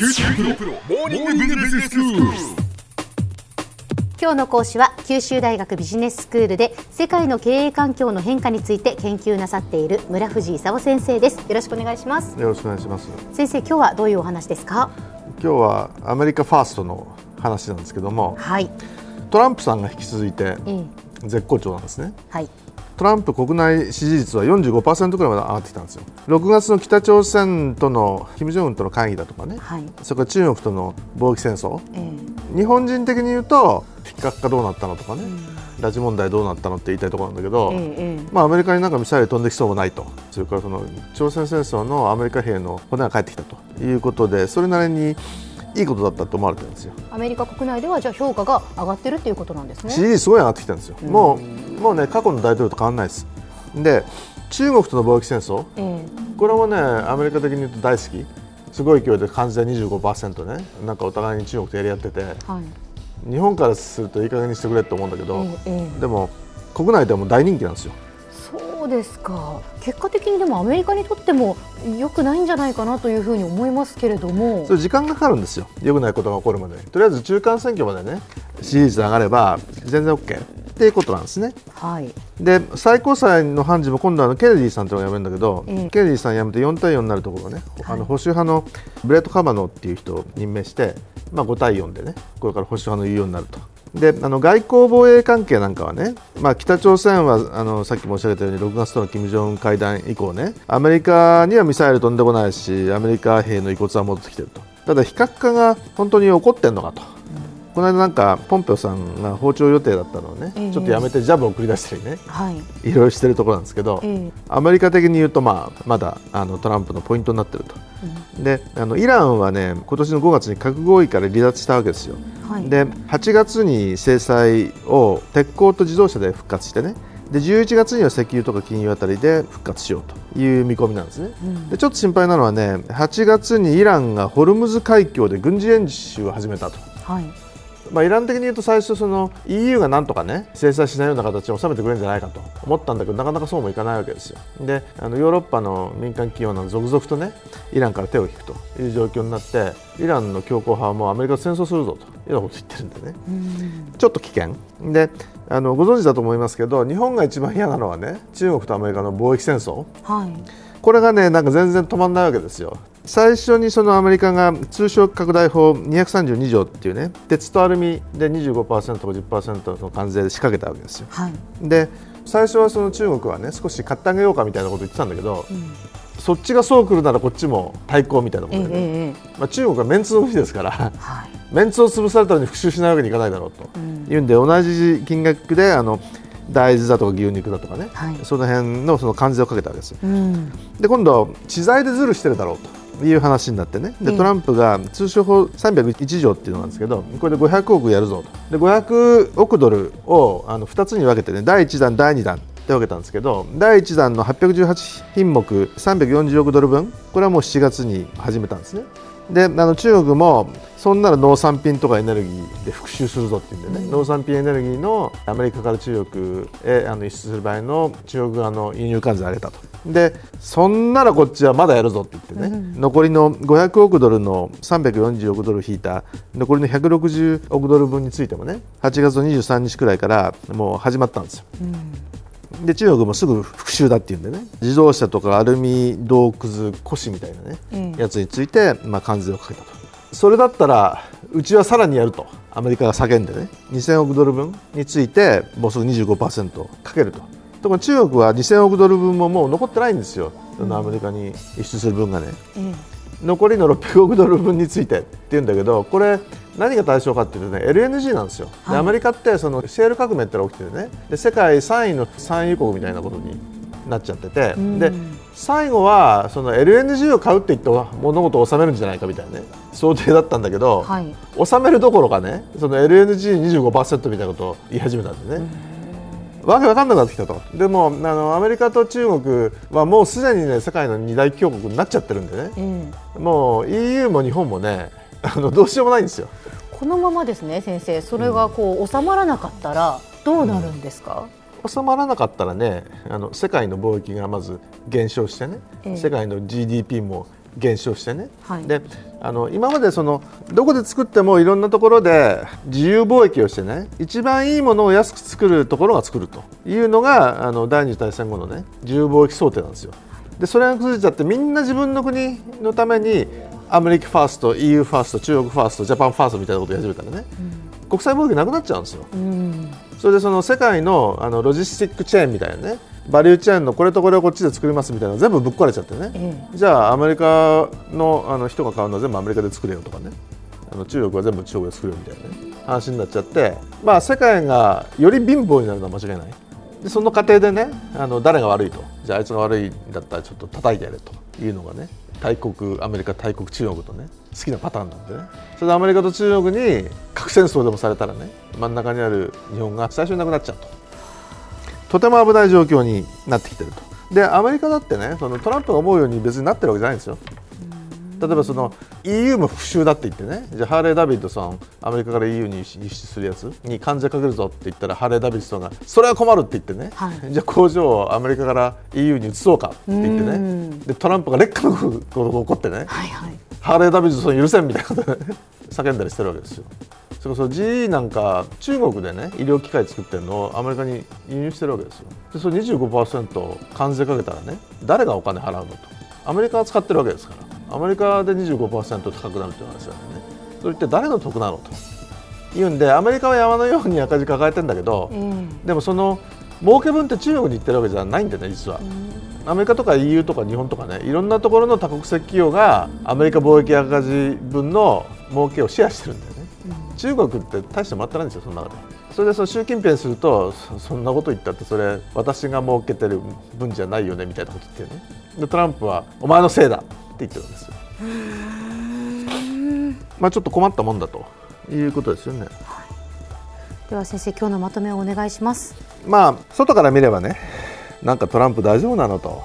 九州大学モーニングビジネススクール。今日の講師は九州大学ビジネススクールで世界の経営環境の変化について研究なさっている村藤勲先生ですよろしくお願いしますよろしくお願いします。先生今日はどういうお話ですか？今日はアメリカファーストの話なんですけども、はい、トランプさんが引き続いてええ絶好調なんですね。はいトランプ国内支持率は45%くらいまで上がってきたんですよ。6月の北朝鮮との金正恩との会議だとかね、はい。それから中国との貿易戦争、え日本人的に言うと非核化どうなったのとかね、拉致問題どうなったのって言いたいところなんだけど、えええまあ、アメリカになんかミサイル飛んできそうもないと、それからその朝鮮戦争のアメリカ兵の骨が帰ってきたということで、それなりにいいことだったと思われてるんですよ。アメリカ国内ではじゃあ評価が上がってるっていうことなんですね。支持率すごい上がってきたんですよ、もうもうね過去の大統領と変わらないです。で中国との貿易戦争、えこれもねアメリカ的に言うと大好き、すごい勢いで関税25%ね、なんかお互いに中国とやり合ってて、えはい。日本からするといい加減にしてくれって思うんだけど、ええええ。でも国内ではもう大人気なんですよ。ですか。結果的にでもアメリカにとっても良くないんじゃないかなというふうに思いますけれども。それ時間がかかるんですよ、良くないことが起こるまで、とりあえず中間選挙までね、支持率上がれば全然 OK っていうことなんですね。はい。で最高裁の判事も今度はあのケネディさんというのが辞めるんだけど、ええ。ケネディさん辞めて4対4になるところをね、あの保守派のブレット・カバノっていう人を任命して、まあ、5対4でねこれから保守派の言うようになると。であの外交防衛関係なんかはね、まあ、北朝鮮はあのさっき申し上げたように6月との金正恩会談以降ねアメリカにはミサイル飛んでこないしアメリカ兵の遺骨は戻ってきてるとただ非核化が本当に起こってるのかと。この間なんかポンペオさんが訪朝予定だったのをね、ええ。ちょっとやめてジャブを繰り出したりねはい。いろいろしてるところなんですけど、ええ。アメリカ的に言うと、まあ、まだあのトランプのポイントになってると、であのイランはね今年の5月に核合意から離脱したわけですよ、はい。で8月に制裁を鉄鋼と自動車で復活してね。で11月には石油とか金融あたりで復活しようという見込みなんですね、でちょっと心配なのはね8月にイランがホルムズ海峡で軍事演習を始めたと。はいまあ、イラン的に言うと最初その EU がなんとかね制裁しないような形に収めてくれるんじゃないかと思ったんだけどなかなかそうもいかないわけですよ。であのヨーロッパの民間企業など続々とねイランから手を引くという状況になってイランの強硬派はもうアメリカと戦争するぞというようなことを言ってるんでね。ちょっと危険。であのご存知だと思いますけど日本が一番嫌なのはね中国とアメリカの貿易戦争。はい。ここれがねなんか全然止まらないわけですよ。最初にそのアメリカが通商拡大法232条っていうね鉄とアルミで 25%50% の関税で仕掛けたわけですよ。はい。で最初はその中国はね少し買ってあげようかみたいなこと言ってたんだけど、そっちがそう来るならこっちも対抗みたいなこええとで、ねええ。まあ、中国はメンツの国ですからはい。メンツを潰されたのに復讐しないわけにいかないだろうと。いうんで、同じ金額であの大豆だとか牛肉だとかね、はい。その辺のその関税をかけたわけですよ。うん。で今度、知財でズルしてるだろうという話になってね、でええトランプが通商法301条っていうのなんですけど、これで500億やるぞと、で500億ドルをあの2つに分けてね、第1弾、第2弾って分けたんですけど、第1弾の818品目、340億ドル分、これはもう7月に始めたんですね。であの中国もそんなら農産品とかエネルギーで復習するぞっていうんでね、農産品エネルギーのアメリカから中国へあの輸出する場合の中国側の輸入関税を上げたと。でそんならこっちはまだやるぞって言ってね、残りの500億ドルの340億ドル引いた残りの160億ドル分についてもね8月の23日くらいからもう始まったんですよ。で中国もすぐ復習だっていうんでね。自動車とかアルミ銅くず古紙みたいなね、うん。やつについて、まあ、関税をかけたと。それだったらうちはさらにやると。アメリカが叫んでね。2000億ドル分についてもうすぐ25%かけると。とこ中国は2000億ドル分ももう残ってないんですよ、そのアメリカに輸出する分がね。え残りの600億ドル分についてって言うんだけどこれ何が対象かっていうとね LNG なんですよ、でアメリカってそのシェール革命ってのが起きててねで世界3位の産油国みたいなことになっちゃってて、で最後はその LNG を買うって言って物事を収めるんじゃないかみたいなね想定だったんだけど、はい。収めるどころかねその LNG25% みたいなことを言い始めたんでね。わけわかんなくなってきたと、でもあのアメリカと中国はもうすでに、ね、世界の二大強国になっちゃってるんでね、ええ。もう EU も日本もねあのどうしようもないんですよ。このままですね先生。それがこう収まらなかったらどうなるんですか、収まらなかったらねあの世界の貿易がまず減少してね、ええ。世界の GDP も減少してね、はい。であの今までそのどこで作ってもいろんなところで自由貿易をしてね一番いいものを安く作るところが作るというのがあの第二次大戦後のね自由貿易想定なんですよ。でそれが崩れちゃってみんな自分の国のためにアメリカファースト EU ファースト中国ファーストジャパンファーストみたいなことをやり始めたらね、国際貿易なくなっちゃうんですよ。うん。それでその世界のあのロジスティックチェーンみたいなね。バリューチェーンのこれとこれをこっちで作りますみたいなの全部ぶっ壊れちゃってね、えじゃあアメリカのあの人が買うのは全部アメリカで作れよとかね。あの中国は全部中国で作れよみたいなね。話になっちゃって。まあ世界がより貧乏になるのは間違いない。でその過程でねあの誰が悪いと。じゃああいつが悪いんだったらちょっと叩いてやれというのがね大国アメリカ大国中国とね好きなパターンなんでね。それでアメリカと中国に核戦争でもされたらね真ん中にある日本が最初になくなっちゃうと。とても危ない状況になってきてると。でアメリカだってねそのトランプが思うように別になってるわけじゃないんですよ。例えばその EU も復讐だって言ってね。じゃあハーレー・ダビッドソンアメリカから EU に輸出するやつに関税かけるぞって言ったらハーレー・ダビッドソンがそれは困るって言ってね、はい。じゃあ工場をアメリカから EU に移そうかって言ってうねん。でトランプが劣化のことが起こってね。はいはい。ハーレー・ダビッドソン許せんみたいなことでね。叫んだりしてるわけですよ。それこそ GE なんか中国でね医療機械作ってるのをアメリカに輸入してるわけですよ。でそれ25%関税かけたらね誰がお金払うのと。アメリカが使ってるわけですからアメリカで25%高くなるっていう話なんでね。それって誰の得なのと。言うんでアメリカは山のように赤字抱えてんだけど、えでもその儲け分って中国に行ってるわけじゃないんだよね実は。アメリカとか EU とか日本とかねいろんなところの多国籍企業がアメリカ貿易赤字分の儲けをシェアしてるんだよね、中国って大してもらってないんですよその中で。それでその習近平にするとそそんなこと言ったってそれ私が儲けてる分じゃないよねみたいなこと言ってね。でトランプはお前のせいだ言ってるんですよ。まあちょっと困ったもんだということですよね。では先生今日のまとめをお願いします。まあ外から見ればねなんかトランプ大丈夫なのと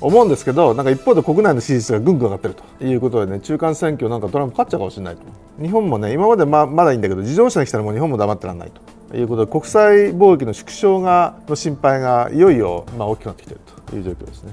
思うんですけどなんか一方で国内の支持率がぐんぐん上がってるということでね中間選挙なんかトランプ勝っちゃうかもしれないと。日本もね今までままだいいんだけど自動車に来たらもう日本も黙ってらんないということで国際貿易の縮小がの心配がいよいよまあ大きくなってきているという状況ですね。